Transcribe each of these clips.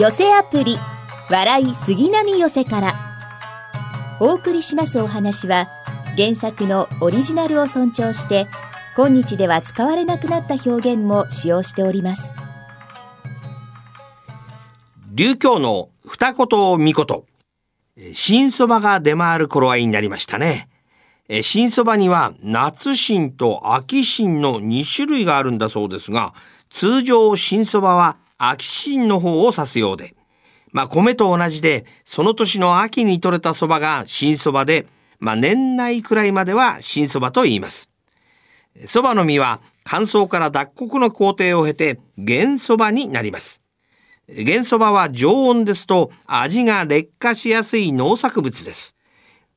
寄せアプリ笑い杉並寄せから。お送りしますお話は原作のオリジナルを尊重して今日では使われなくなった表現も使用しております。流教の二言三言新そばが出回る頃合いになりましたね。新そばには夏新と秋新の2種類があるんだそうですが通常新そばは秋新の方を指すようでまあ米と同じでその年の秋に採れたそばが新そばでまあ年内くらいまでは新そばと言います蕎麦の実は乾燥から脱穀の工程を経て原蕎麦になります。原蕎麦は常温ですと味が劣化しやすい農作物です。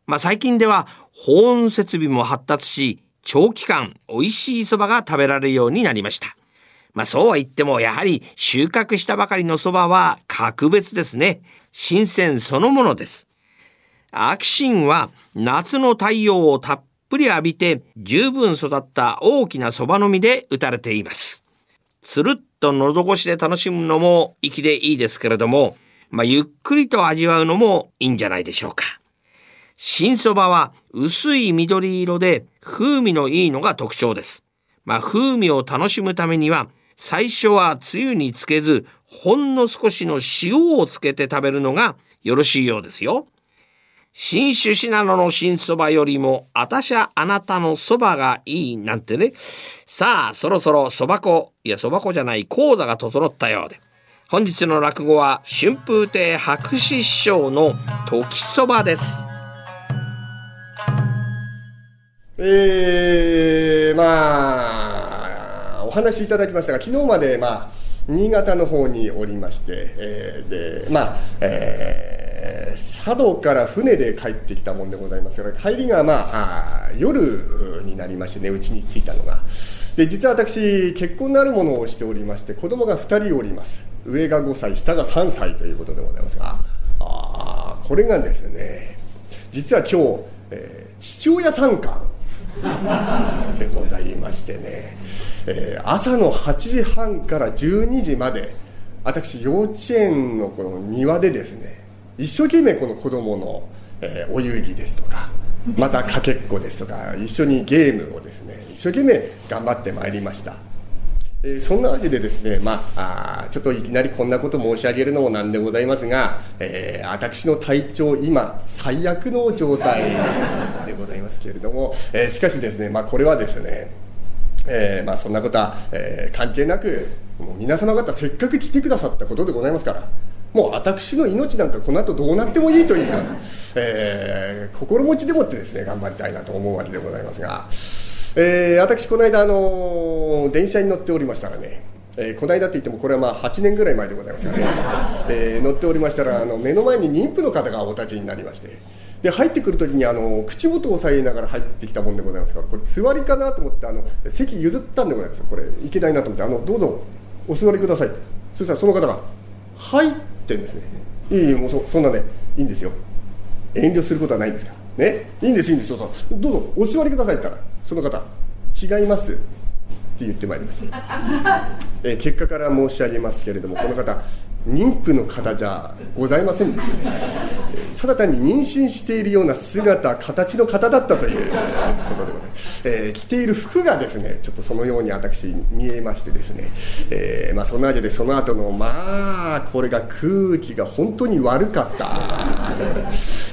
まあ、最近では保温設備も発達し、長期間美味しい蕎麦が食べられるようになりました。まあそうは言ってもやはり収穫したばかりの蕎麦は格別ですね。新鮮そのものです。秋新は夏の太陽をたっぷり浴びて十分育った大きなそばの実で打たれています。つるっと喉越しで楽しむのも粋でいいですけれども、まあ、ゆっくりと味わうのもいいんじゃないでしょうか。新そばは薄い緑色で風味のいいのが特徴です。まあ、風味を楽しむためには最初はつゆにつけずほんの少しの塩をつけて食べるのがよろしいようですよ。新種信濃の新そばよりも、あたしゃあなたのそばがいいなんてね。さあ、そろそろそば粉、いやそば粉じゃない講座が整ったようで。本日の落語は春風亭白紙師匠の時そばです。えー、まあ、話しいただきましたが、昨日までまあ、新潟の方におりまして、えー、で、まあ、えー、佐渡から船で帰ってきたもんでございますから帰りが、まあ、あ夜になりましてねうちに着いたのが。で実は私結婚なるものをしておりまして子供が2人おります。上が5歳下が3歳ということでございますが。あこれがですね実は今日、えー、父親参観 でございましてね、えー、朝の8時半から12時まで私幼稚園のこの庭でですね一生懸命この子供の、えー、お遊戯ですとかまたかけっこですとか一緒にゲームをですね一生懸命頑張ってまいりました、えー、そんなわけでですねまあちょっといきなりこんなこと申し上げるのもなんでございますが、えー、私の体調今最悪の状態 でございますけれども、えしかしですねまあこれはですねえーまあ、そんなことは、えー、関係なくもう皆様方せっかく来てくださったことでございますからもう私の命なんかこの後どうなってもいいというような、えー、心持ちでもってですね頑張りたいなと思うわけでございますが、えー、私この間、あの電車に乗っておりましたらねえー、この間といってもこれはまあ8年ぐらい前でございますがね、えー、乗っておりましたらあの目の前に妊婦の方がお立ちになりましてで入ってくるときにあの口元を押さえながら入ってきたもんでございますからこれ座りかなと思ってあの席譲ったんでございますこれいけないなと思ってあのどうぞお座りください。そしたらその方が「はい」ってんですね。いいもうそそんなねいいんですよ。遠慮することはないんですから。ね。いいんですいいんですどうぞ。どうぞお座りくださいって言ったらその方違いますって言ってまいりました、え結果から申し上げますけれどもこの方妊婦の方じゃございませんでしたただ単に妊娠しているような姿形の方だったということでございます、え、着ている服がですねちょっとそのように私見えましてですね、えー、まあ、そんなわけでその後のまあこれが空気が本当に悪かった、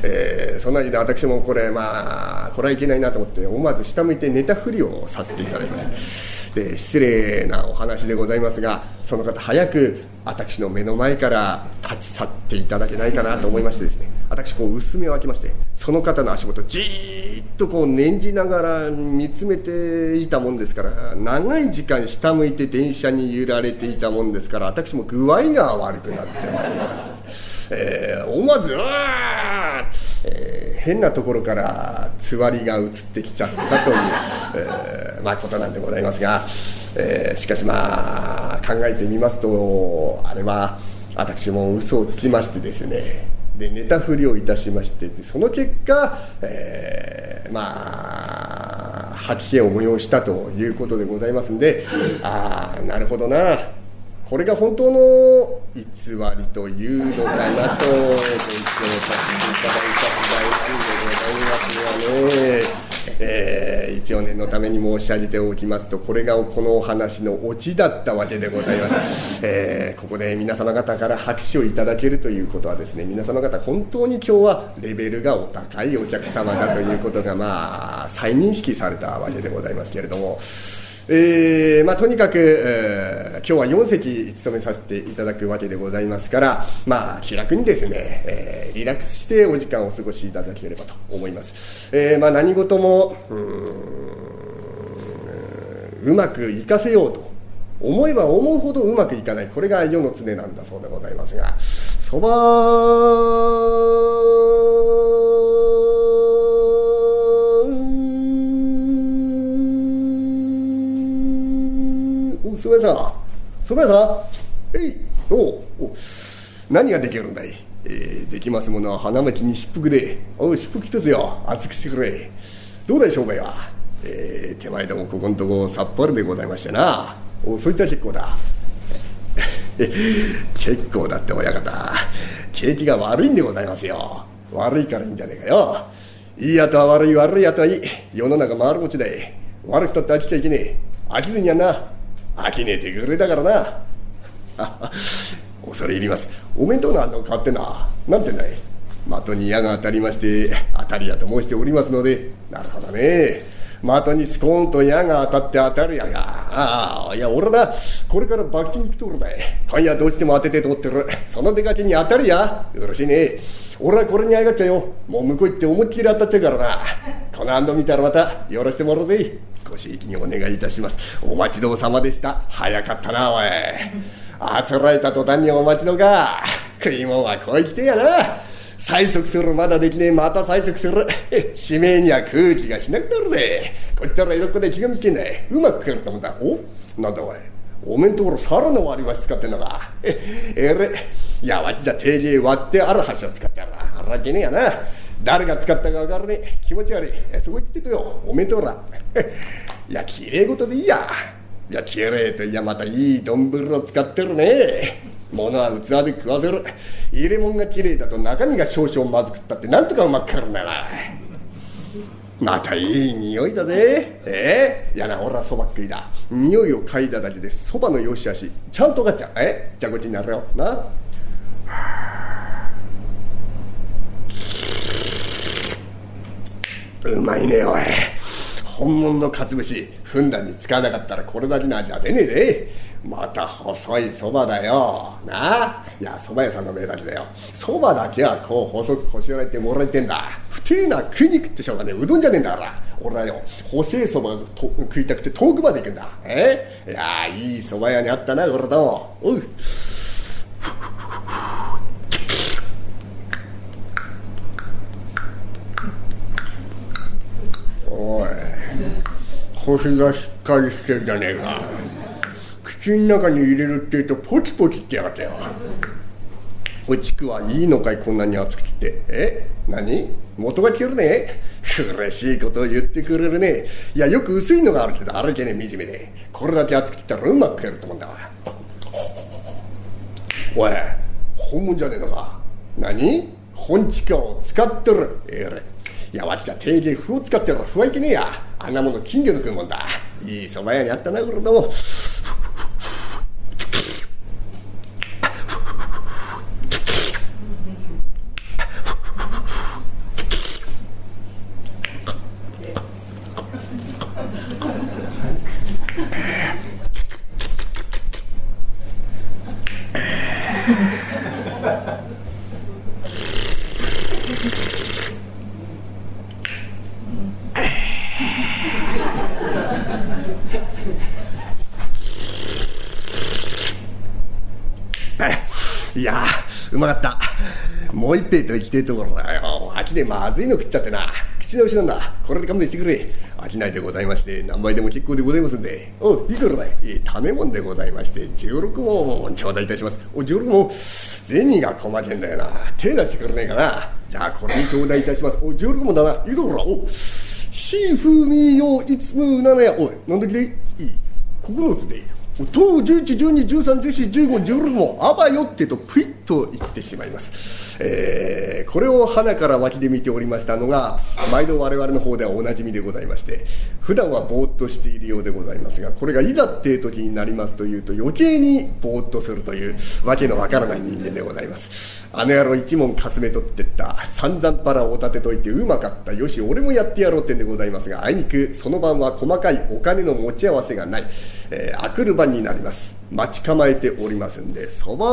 えー、そんなわけで私もこれまあこれはいけないなと思って思わず下向いて寝たふりをさせていただきましたで失礼なお話でございますがその方早く私の目の前から立ち去っていただけないかなと思いましてですね私こう薄目を開きましてその方の足元じーっとこう念じながら見つめていたもんですから長い時間下向いて電車に揺られていたもんですから私も具合が悪くなってまいりました、えー、思わず「うわー!」えー、変なところからつわりが移ってきちゃったという、えーまあ、ことなんでございますが、えー、しかしまあ考えてみますとあれは私も嘘をつきましてですねで寝たふりをいたしましてその結果、えー、まあ吐き気を催したということでございますんでああなるほどな。これが本当の偽りというのかなと勉強させていただいた次第なんでございますがね。えー、一応念のために申し上げておきますとこれがこのお話のオチだったわけでございます、えー、ここで皆様方から拍手をいただけるということはですね皆様方本当に今日はレベルがお高いお客様だということがまあ再認識されたわけでございますけれども。えーまあ、とにかく、えー、今日は4席務めさせていただくわけでございますから、まあ、気楽にですね、えー、リラックスしてお時間をお過ごしいただければと思います。えーまあ、何事もううまくいかせようと思えば思うほどうまくいかないこれが世の常なんだそうでございますがそば蕎麦屋さん。蕎麦屋さん。えい。おお何ができるんだい、えー、できますものは花巻に湿腹で。おう湿腹一つよ。熱くしてくれ。どうだい商売は。えー、手前どもここのとこさっぱりでございましてな。おそいつは結構だ。結構だって親方。景気が悪いんでございますよ。悪いからいいんじゃねえかよ。いいやとは悪い悪いやとはいい。世の中回る持ちだい。悪くたって飽きちゃいけねえ。飽きずにやんな。きねえ手ぐれだからな。恐れ入ります。お弁当の案の変わってななんてんだい。的に矢が当たりまして当たりやと申しておりますのでなるほどね。的にスコーンと矢が当たって当たるやが。ああいや俺なこれから博打に行くところだい。今夜どうしても当ててと思ってる。その出かけに当たるや。よろしいね。俺はこれにあやがっちゃよ。もう向こう行って思いっきり当たっちゃうからな。この安ン見たらまたよろしてもらうぜ。ごひいきにお願いいたします。お待ちどうさまでした。早かったなおい。あつらえた途端にお待ちどか食い物はこうきてやな。催促する。まだできねえ。また催促する。指名には空気がしなくなるぜ。こいったら江戸っ子で気が見つけないうまく食えると思ったおなんだおい。おめんところ皿の割り箸使ってんのか。ええれいやわっちゃ定芸割ってある箸を使ってやるあらけねえやな。誰が使ったか分からねえ。気持ち悪い。えそこ行ってとよ。おめんとこら いやきれい事でいいや。いやきれいといやまたいい丼を使ってるね。物は器で食わせる。入れ物がきれいだと中身が少々まずくったってなんとかうまくかるんだな。またいい匂いだぜ。えー、やな俺はそば食いだ。匂いを嗅いだだけでそばのよしあしちゃんとがっちゃえじゃあこっちになるよ。な。うまいねおい。本物のかつ節ふんだんに使わなかったらこれだけの味は出ねえぜ。また細いそばだよ。な？いやそば屋さんの命だけだよ。そばだけはこう細くこしらえてもらえてんだ。不定な食いに食ってしょうがねうどんじゃねえんだから。俺はよ細いそば食いたくて遠くまで行くんだ。え？いやいいそば屋にあったな俺と。おうおい。腰がしっかりしてるじゃねえか。口の中に入れるって言うとポチポチってやがったよ。おちくはいいのかいこんなに熱く切って。え？何？元が切るね。嬉しいことを言ってくれるね。いやよく薄いのがあるけどあるけね惨めでこれだけ熱く切ったらうまく食えると思うんだ。わおい本物じゃねえのか。何？本地下を使ってる。えれ。いやわっちゃ定芸風を使ってる。ふはいけねえや。あんなもの金魚の食うもんだ。いい蕎麦屋にあったなこれどもいやうまかった。もう一杯と行きてえところだよ。秋でまずいの食っちゃってな。口直しなんだ。これで勘弁してくれ。飽きないでございまして何杯でも結構でございますんで。おいくらだい。い種もんでございまして16問頂戴いたします。お16問銭が細けんだよな。手出してくれねえかな。じゃあこれに頂戴いたします。お16問だな。いいところおひふみよいつむななや。おいなんだきでいい。9つでいい。10、11、12、13、14、15、16もあばよってとぷいっと言ってしまいます、えー、これを鼻から脇で見ておりましたのが毎度我々の方ではおなじみでございまして普段はぼーっとしているようでございますがこれがいざっていう時になりますというと余計にぼーっとするというわけのわからない人間でございます。あの野郎一問かすめ取ってった散々パラを立てといてうまかったよし俺もやってやろうってんでございますがあいにくその晩は細かいお金の持ち合わせがない、えー、あくる晩になります。待ち構えておりますんでそば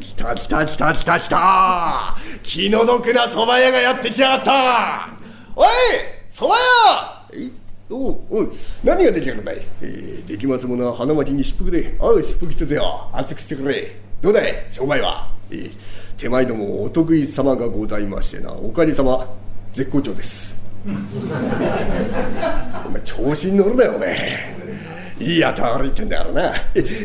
来た来た来た来た来た気の毒な蕎麦屋がやってきやがった。おい蕎麦屋！おおい何ができるんだい、えー、できますものは花巻に疾風であう疾風来てぜよ。熱くしてくれ。どうだい？商売は、えー、手前どもお得意様がございましてなおかげさま絶好調です。お前調子に乗るなよお前。いいやと悪いってんだからな。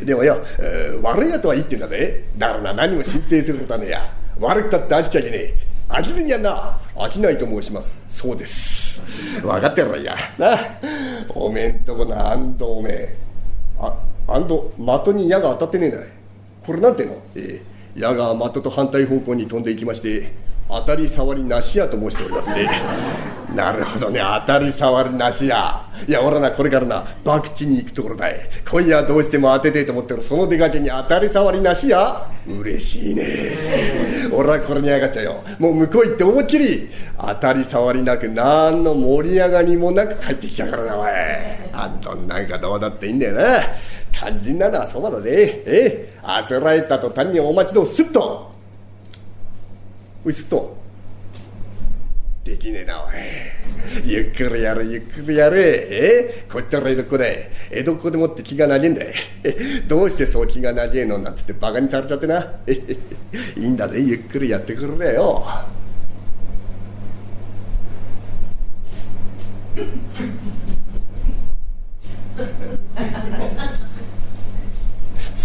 でもよ、えー、悪いやとは言ってんだぜ。だからな何も心配することはねえや。悪くたって飽きちゃいけねえ。飽きずにやんな。飽きないと申します。そうです。分かってるわいや。な。おめんとこのあんどおめえ。ああんど的に矢が当たってねえんだこれなんていうの？ええ矢が的と反対方向に飛んでいきまして当たり障りなしやと申しておりますね なるほどね当たり障りなしや。いや俺はなこれからな博打に行くところだい。今夜どうしても当ててえと思ってるその出かけに当たり障りなしや。嬉しいね。俺はこれにやがっちゃうよ。もう向こう行って思いっきり当たり障りなく何の盛り上がりもなく帰ってきちゃうからなおい。あんたなんかどうだっていいんだよな肝心なのはそばだぜ。ええ。あせられたと単にお待ちどすっと。おいすっと。できねえなおい。ゆっくりやれゆっくりやれ。ええ。こったら江戸っ子だ江戸っ子でもって気がなじんだどうしてそう気がなじえのなんつってバカにされちゃってな。いいんだぜ。ゆっくりやってくれよ。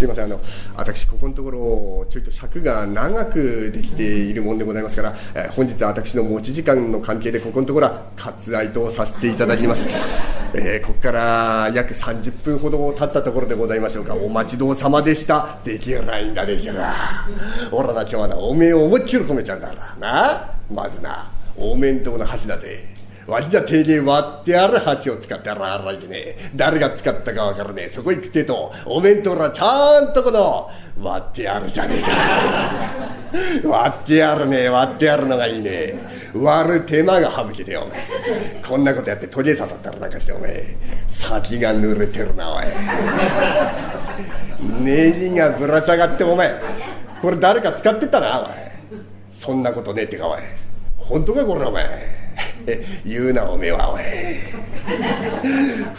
すいません。あの私ここのところちょいと尺が長くできているもんでございますから、えー、本日私の持ち時間の関係でここのところは割愛とさせていただきます、えー、ここから約30分ほど経ったところでございましょうか。お待ちどうさまでした。できないんだできる俺らな今日はなおめえを思いっきり褒めちゃうんだからな。まずなおめえんとの橋だぜ。わしじゃ手芸割ってある箸を使ってあらあらいけね。誰が使ったかわからねえ。そこ行くってとおめんとらちゃんとこの割ってあるじゃねえか。割ってあるね。割ってあるのがいいね。割る手間が省けてよお前こんなことやってトゲ刺さったらなんかしてお前先が濡れてるなおい。ネジがぶら下がってお前これ誰か使ってたなお前そんなことねえってかおい。本当かこれお前。言うなおめえはおい。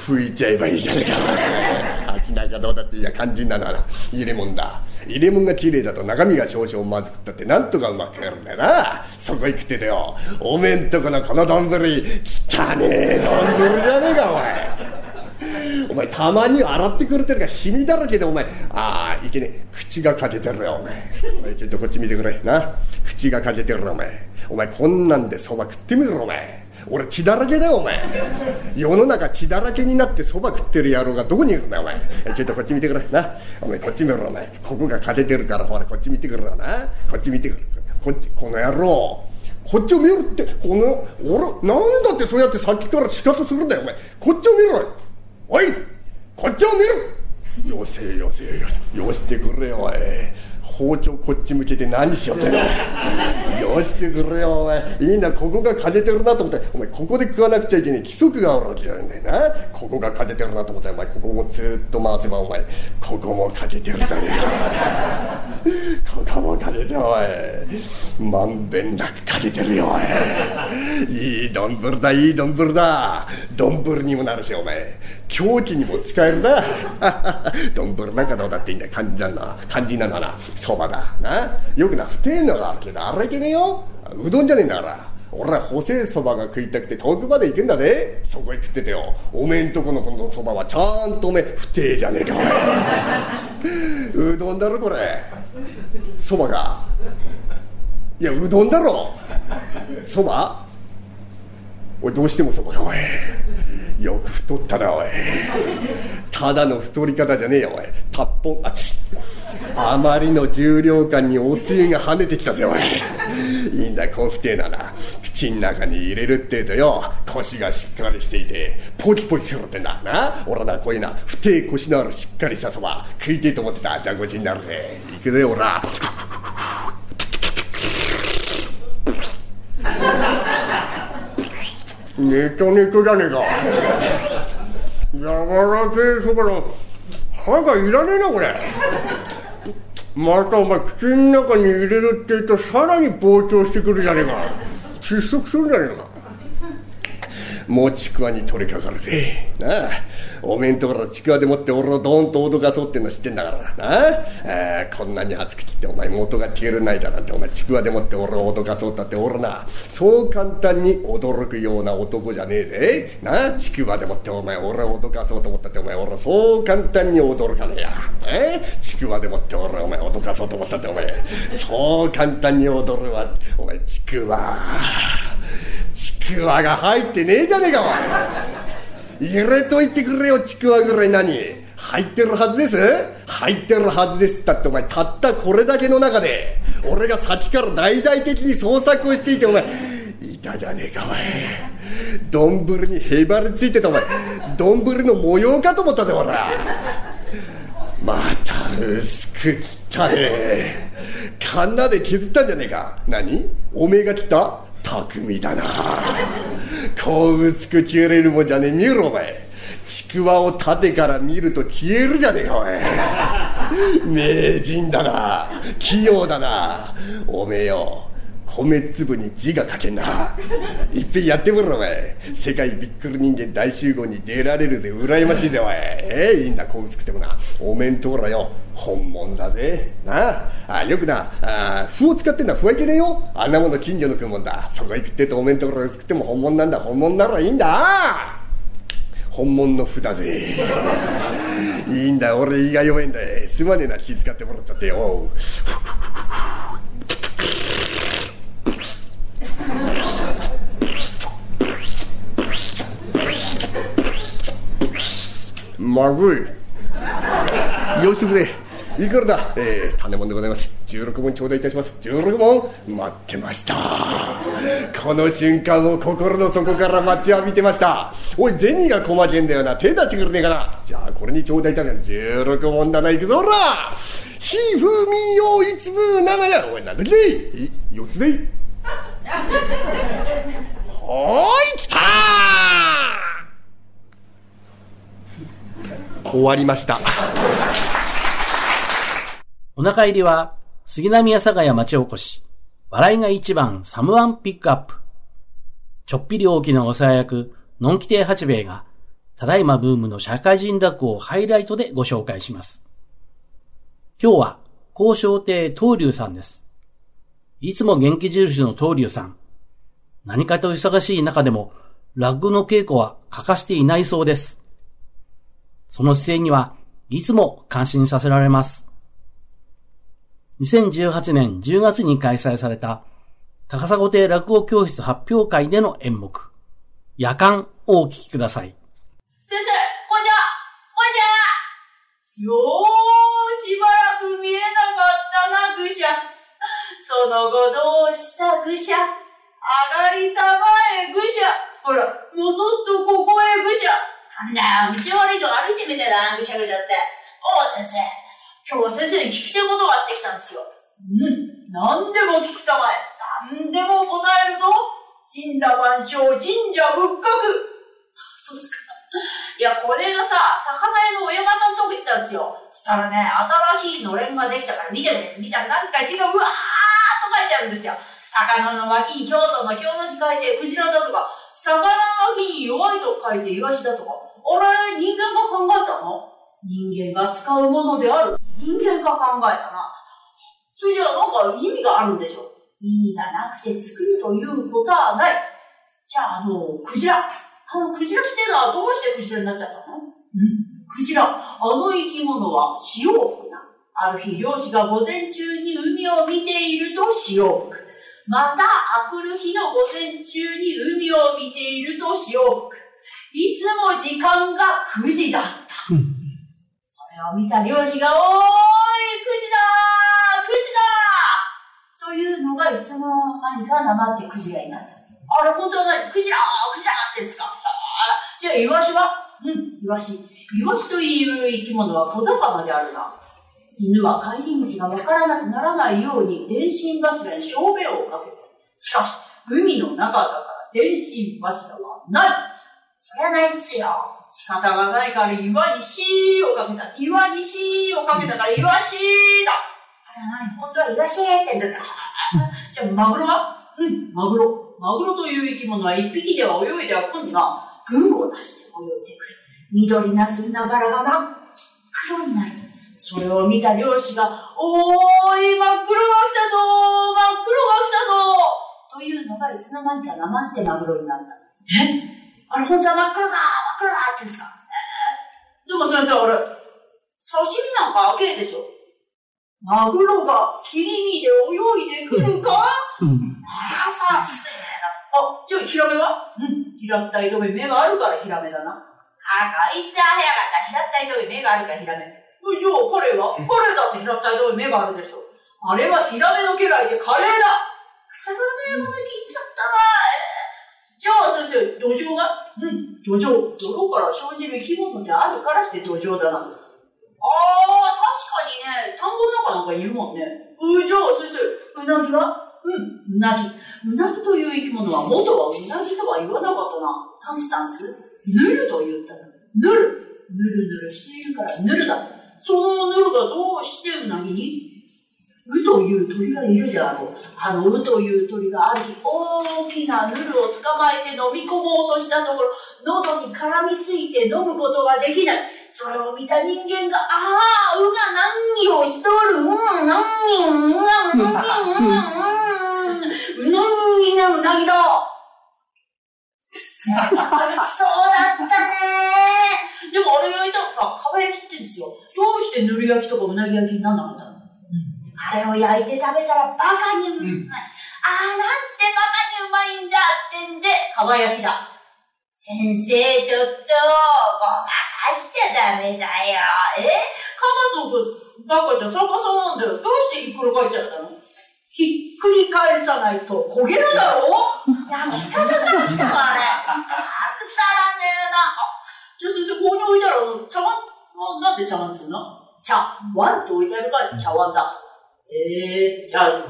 拭いちゃえばいいじゃねえか。足なんかどうだっていや肝心なのはな。入れ物だ。入れ物が綺麗だと中身が少々まずくったってなんとかうまくやるんだよな。そこ行くってだよ。おめえんとこのこの丼汚ねえ丼じゃねえかおいお前たまに洗ってくれてるからシミだらけでお前。ああいけねえ口が欠けてるよお前。お前ちょっとこっち見てくれ。な。口が欠けてるお前。お前こんなんでそば食ってみろお前。俺血だらけだよお前。世の中血だらけになってそば食ってる野郎がどこにいるんだお前。ちょっとこっち見てくれ。な。お前こっち見ろお前。ここが欠けてるからほらこっち見てくれな。こっち見てくれ。こっちこの野郎。こっちを見ろって。この俺なんだってそうやってさっきから仕方するんだよお前。こっちを見ろ。おい。こっちを見ろ。よせよせよせよしてくれよおい。包丁こっち向けて何しようってんだよしてくれよお前。いいんだここがかじてるなと思って。お前ここで食わなくちゃいけない規則があるわけじゃないんだよな。ここがかじてるなと思って。お前ここもずっと回せばお前。ここもかじてるじゃねえか。ここもかじておいまんべんなくかじてるよおいいい丼だいい丼だ。丼にもなるしお前。凶器にも使えるな。丼なんかどうだっていいんだよ。肝心なの肝心なのはな。そばだな。よくな不定のがあるけどあれいけねえよ。うどんじゃねえんだから。俺は細いそばが食いたくて遠くまで行くんだぜ。そこへ食っててよ。おめえんとこのこのそばはちゃんとおめえ不定じゃねえかうどんだろこれ。そばが。いやうどんだろ。そば？おいどうしてもそばかおい。よく太ったなおい。ただの太り方じゃねえよおい。たっぽんあちあまりの重量感におつゆが跳ねてきたぜおい。いいんだこう不定なな口ん中に入れるってえとよ。腰がしっかりしていてポキポキするってんだ。な俺なこういうな不定腰のあるしっかりしたそば。食いてえと思ってた。じゃこちになるぜ。行くぜおら。ネトネトじゃねえか。柔らせえそばの歯がいらねえなこれ。またお前口の中に入れるって言うとさらに膨張してくるじゃねえか。窒息するんじゃねえか。もうちくわに取りかかるぜ。なあ。おめんところちくわでもって俺をドーンと脅かそうっての知ってんだからな。あこんなに熱く切ってお前元が消えるないだなんてお前ちくわでもって俺を脅かそうったって俺な。そう簡単に驚くような男じゃねえぜ。なあちくわでもってお前俺を脅かそうと思ったってお前俺そう簡単に驚かねえや。え？ちくわでもって俺お前脅かそうと思ったってお前。そう簡単に踊るわ。お前ちくわちくわが入ってねえじゃねえかおい。入れといてくれよちくわぐらい何入ってるはずです。入ってるはずです。ったってお前たったこれだけの中で俺が先から大々的に捜索をしていてお前いたじゃねえかおい。丼にへばりついてたお前。丼の模様かと思ったぜほらまた薄く切ったね。カンナで削ったんじゃねえか。何？おめえが切った？匠だな。こう薄く切れるもんじゃねえ。見ろお前。ちくわを縦から見ると消えるじゃねえかおい名人だな。器用だな。おめえよ。米粒に字が書けんな。いっぺんやってみろお前。世界びっくり人間大集合に出られるぜ。羨ましいぜおいええいいんだこう薄くてもな。おめんところよ。本物だぜ。な。あよくな。あ符を使ってんだ。符はいけねえよ。あんなもの近所の食うもんだ。そこ行くってとおめんところ薄くても本物なんだ。本物ならいいんだ。本物の符だぜ。いいんだ。俺胃が弱いんだ。すまねえな。気遣ってもらっちゃってよ。まぐいよしてくれいくらだ、えー、種もんでございます16問頂戴いたします16問待ってましたこの瞬間を心の底から待ちわびてましたおい銭が細けんだよな手出してくれねえかなじゃあこれに頂戴いたします16問だないくぞほらひふみよいつぶななやおいなんだっけ4つでいほいきた終わりました。お腹入りは、杉並阿佐ヶ谷町おこし、笑いが一番サムワンピックアップ。ちょっぴり大きなおさや役、のんき亭八兵衛が、ただいまブームの社会人落語をハイライトでご紹介します。今日は、交渉亭東龍さんです。いつも元気印の東龍さん。何かと忙しい中でも、落語の稽古は欠かしていないそうです。その姿勢にはいつも感心させられます。2018年10月に開催された高砂亭落語教室発表会での演目、夜間をお聞きください。先生、こんにちはこんにちはよーしばらく見えなかったな、愚者。その後どうした愚者上がりたまえ、愚者。ほら、もそっとここへ、愚者。なんだよ、道悪いとこ歩いてみてだな、ぐしゃぐしゃって。おう、先生。今日は先生に聞きたいことがあってきたんですよ。うん、なんでも聞きたまえ。なんでも答えるぞ。死んだ万象、神社仏閣。そうっすか。いや、これがさ、魚屋の親方のとこ行ったんですよ。そしたらね、新しいのれんができたから見てみて見たらなんか字がうわーっと書いてあるんですよ。魚の脇に京都の京の字書いてクジラだとか、魚の脇に弱いと書いてイワシだとか。あれ、人間が考えたの？人間が使うものである。人間が考えたな。それじゃあなんか意味があるんでしょ？意味がなくて作るということはない。じゃあ、あの、クジラ。あの、クジラっていうのはどうしてクジラになっちゃったの？うん。クジラ。あの生き物は潮を吹。ある日、漁師が午前中に海を見ていると潮を吹。またあくる日の午前中に海を見ているとしよう。いつも時間が9時だった。それを見た漁師が、おーい、9時だー !9 時だーというのがいつの間にかなってクジラになった。あれ、本当は何クジラークジラーってですかじゃあ、イワシは？うん、イワシ。イワシという生き物は小魚であるな。犬は帰り道がわからなくならないように電信柱に小便をかける。しかし、海の中だから電信柱はない。そりゃないっすよ。仕方がないから岩にシーをかけた。岩にシーをかけたから岩シーだ。あら、なに、本当は岩シーってんだった。じゃあ、マグロは？うん、マグロ。マグロという生き物は一匹では泳いでは今度は群をなして泳いでくる。緑なす砂柄が真っ黒になる。それを見た漁師が、おーい、真っ黒が来たぞ真っ黒が来たぞというのがいつの間にか生ってマグロになった。え？あれ本当は真っ黒だ真っ黒だって言うんですかえーでも先生、あれ、刺身なんか赤いでしょ？マグロが切り身で泳いでくるか？うん。あらさっせーな。あ、じゃあヒラメは？うん。平った糸目目があるからヒラメだな。あ、こいつは早かった。平った糸目目があるからヒラメ。うじゃあ彼は？彼だって平った糸目目があるでしょ。あれはヒラメの家来でカレーだくだらねえもの聞いちゃったなじゃあ先生、土壌がうん、土壌。泥から生じる生き物であるからして土壌だな。ああ、確かにね、田んぼの中なんかいるもんね。うじゃあ先生、うなぎは？うん、うなぎ。うなぎという生き物は元はうなぎとは言わなかったな。タンスタンス？ヌルと言ったな。ヌル。ヌルヌルしているからヌルだ。そのヌルがどうしてうなぎに？ウという鳥がいるであろう。あのウという鳥がある日、大きなヌルを捕まえて飲み込もうとしたところ、喉に絡みついて飲むことができない。それを見た人間が、ああ、ウが何をしとる、うん、何を、うん、うん、うん、うん、うなぎがうなぎだ。やっぱりそうだったねでもあれ焼いたらさ、かば焼きって言うんですよ。どうしてぬる焼きとかうなぎ焼きになんなかったの、あれを焼いて食べたらバカにうまい。ああ、なんてバカにうまいんだってんで、かば焼きだ。先生、ちょっと、ごまかしちゃダメだよ。え？カバとバカじゃ逆さなんだよ。どうしてひっくり返っちゃったの？ひっくり返さないと焦げるだろ 焼き方から来たのあれ。あくだらねえな。あ、じゃあ先生、ここに置いてあるあの、茶碗はなんで茶碗っつうの？茶碗って置いてあるから茶碗だ。えー、じゃあ、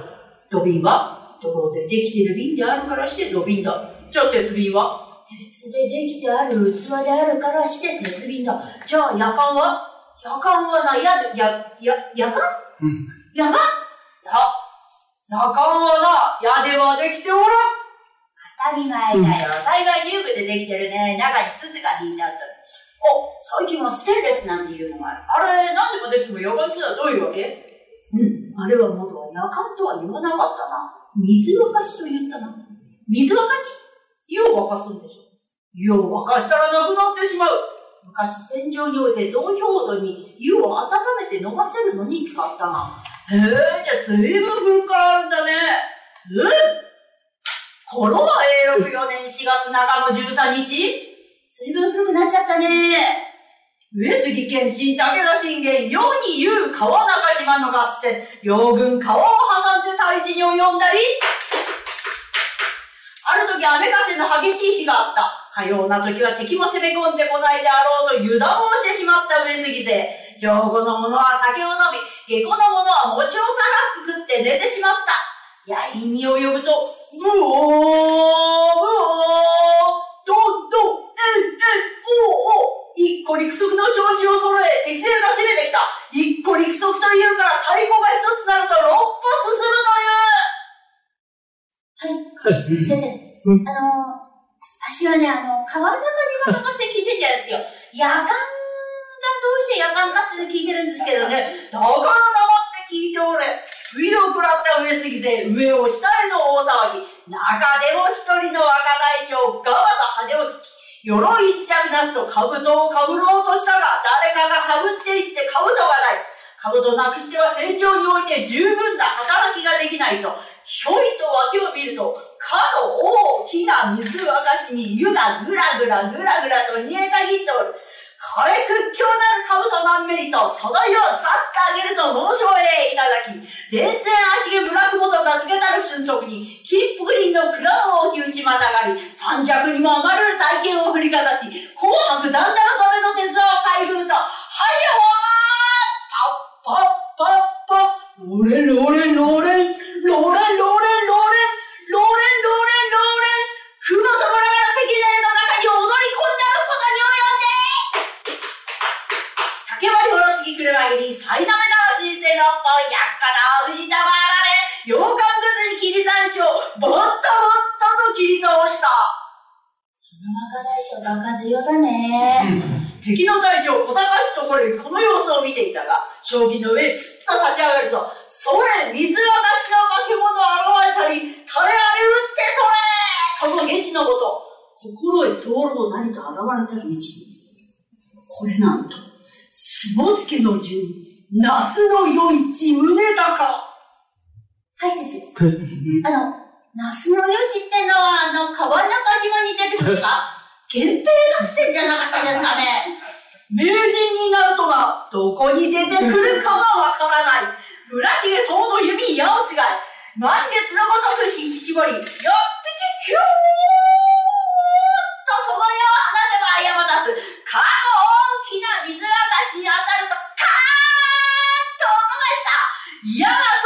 土瓶は？泥でできてる瓶であるからして土瓶だ。じゃあ鉄瓶は？鉄でできてある器であるからして鉄瓶だ。じゃあ夜間は？夜間はな、や、や、や、夜間？うん。やがや、夜間はな、矢ではできておらん。当たり前だよ。大概乳部でできてるね。中に鈴が引いてあったり。お、最近はステンレスなんていうのがある。あれ、何でもできても夜間ってのはどういうわけ？うん。あれは元は夜間とは言わなかったな。水沸かしと言ったな。水沸かし？湯を沸かすんでしょ。湯を沸かしたらなくなってしまう。昔戦場において増氷土に湯を温めて飲ませるのに使ったな。へえ、じゃあずいぶん古くからあるんだね。うん頃は永禄4年4月中の13日ずいぶん古くなっちゃったね。上杉謙信、武田信玄、世に言う川中島の合戦、両軍川を挟んで退治に及んだり、ある時雨風の激しい日があった。かような時は敵も攻め込んでこないであろうと油断をしてしまった上杉勢。上後の者は酒を飲み、下戸の者は餅をたらくくって寝てしまった。夜陰に及ぶと、ブオー、ブオー、どんどん、えん、えん、おうおう、一個陸足の調子を揃え、敵勢が攻めてきた。一個陸足というから太鼓が一つなると六歩進むという。はい。はい。先生、うんあのー、私はね、あの、川中島の合戦聞いてちゃうんですよ。夜間がどうして夜間かって聞いてるんですけどね、だから黙って聞いておれ。不意を食らった上杉勢、上を下への大騒ぎ。中でも一人の若大将、ガバと羽を引き、鎧一着なすと兜をかぶろうとしたが、誰かがかぶっていって兜がない。兜なくしては戦場において十分な働きができないと、ひょいと脇を見ると、かの大きな水沸かしに湯がぐらぐらぐらぐらと煮えたぎっておる。これ屈強なる兜何メリと、その色をざっと上げると脳症へいただき、冷戦足毛ブラックモと名付けたる瞬足に、金福林のクラウンを置き打ちまたがり、三尺にも余る体験を振りかざし、紅白だんだら染めの手相を開いぐると、はいよーパッパッパッパッ、ロレロレロレン、ロレロレロレン、ロレンロレンロレン、ロレン、雲ともながら敵勢の中に踊り込んだることに及んで竹割りほろつき車入り、さいなめだわしせ六本、やっかだ藤たまられ、洋館ぐずり切り山椒、ぼっとぼっとと切り倒した。その若大将バカ強だね。敵の大将小高きところにこの様子を見ていたが、将棋の上へつっと立ち上がると、それ、水渡しの化け物現れたり、垂れあれ打って取れとの下地のこと、心へソウルの何と現れたる道に。これなんと、下野の順、那須の余市宗高。はい、先生。あの、那須の余市ってのは、あの、川中島に出てくるか 源平合戦じゃなかったですかね名人になるとな、どこに出てくるかはわからない。村重遠の弓矢を違い、満月のごとく引き絞り、よっぴきキューッとその矢を放てば山立つ、かの大きな水渡しに当たると、カーッと音がした矢が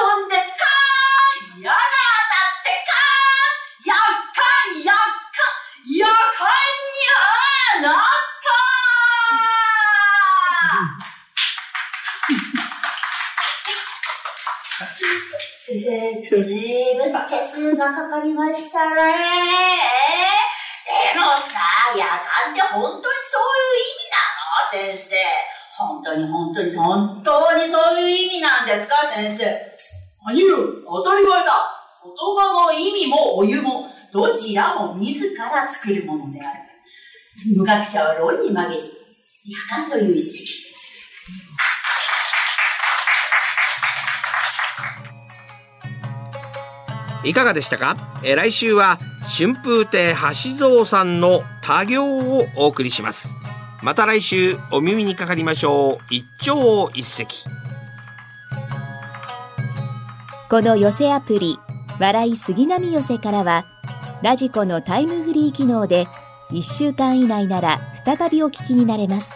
手数がかかりましたね。でもさ、夜間って本当にそういう意味なの？先生。本当に本当に本当にそういう意味なんですか？先生。何よ、当たり前だ。言葉も意味もお湯も、どちらも自ら作るものである。無学者は論に曲げじ、夜間という一石。いかがでしたか？え来週は春風亭橋蔵さんの多行をお送りします。また来週お耳にかかりましょう。一朝一夕。この寄せアプリ笑い杉並寄せからはラジコのタイムフリー機能で1週間以内なら再びお聞きになれます。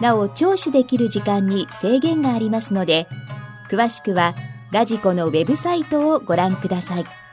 なお聴取できる時間に制限がありますので詳しくはラジコのウェブサイトをご覧ください。